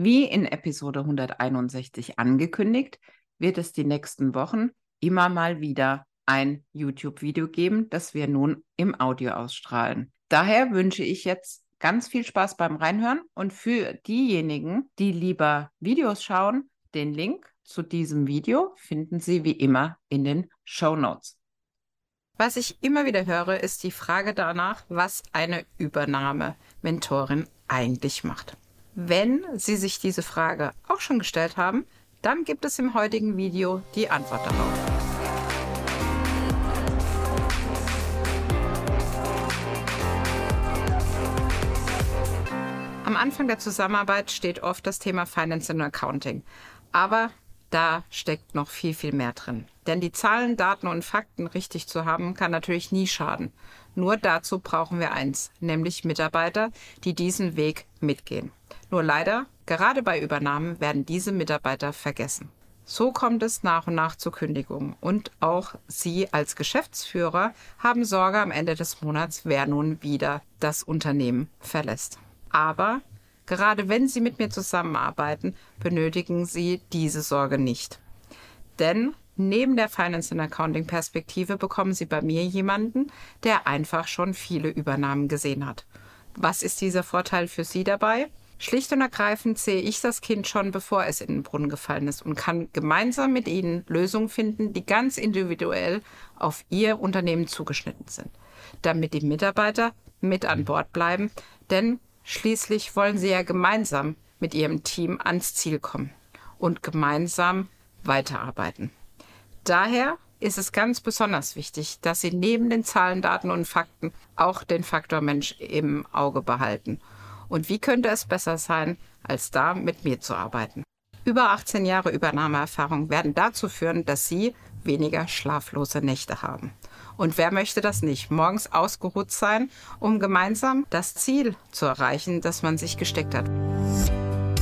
Wie in Episode 161 angekündigt, wird es die nächsten Wochen immer mal wieder ein YouTube-Video geben, das wir nun im Audio ausstrahlen. Daher wünsche ich jetzt ganz viel Spaß beim Reinhören und für diejenigen, die lieber Videos schauen, den Link zu diesem Video finden Sie wie immer in den Show Notes. Was ich immer wieder höre, ist die Frage danach, was eine Übernahme-Mentorin eigentlich macht. Wenn Sie sich diese Frage auch schon gestellt haben, dann gibt es im heutigen Video die Antwort darauf. Am Anfang der Zusammenarbeit steht oft das Thema Finance and Accounting. Aber da steckt noch viel, viel mehr drin. Denn die Zahlen, Daten und Fakten richtig zu haben, kann natürlich nie schaden. Nur dazu brauchen wir eins, nämlich Mitarbeiter, die diesen Weg mitgehen. Nur leider, gerade bei Übernahmen werden diese Mitarbeiter vergessen. So kommt es nach und nach zu Kündigungen. Und auch Sie als Geschäftsführer haben Sorge am Ende des Monats, wer nun wieder das Unternehmen verlässt. Aber Gerade wenn Sie mit mir zusammenarbeiten, benötigen Sie diese Sorge nicht. Denn neben der Finance and Accounting Perspektive bekommen Sie bei mir jemanden, der einfach schon viele Übernahmen gesehen hat. Was ist dieser Vorteil für Sie dabei? Schlicht und ergreifend sehe ich das Kind schon, bevor es in den Brunnen gefallen ist und kann gemeinsam mit Ihnen Lösungen finden, die ganz individuell auf Ihr Unternehmen zugeschnitten sind, damit die Mitarbeiter mit an Bord bleiben. Denn Schließlich wollen sie ja gemeinsam mit ihrem Team ans Ziel kommen und gemeinsam weiterarbeiten. Daher ist es ganz besonders wichtig, dass Sie neben den Zahlen, Daten und Fakten auch den Faktor Mensch im Auge behalten. Und wie könnte es besser sein, als da mit mir zu arbeiten? Über 18 Jahre Übernahmeerfahrung werden dazu führen, dass Sie weniger schlaflose Nächte haben. Und wer möchte das nicht? Morgens ausgeruht sein, um gemeinsam das Ziel zu erreichen, das man sich gesteckt hat.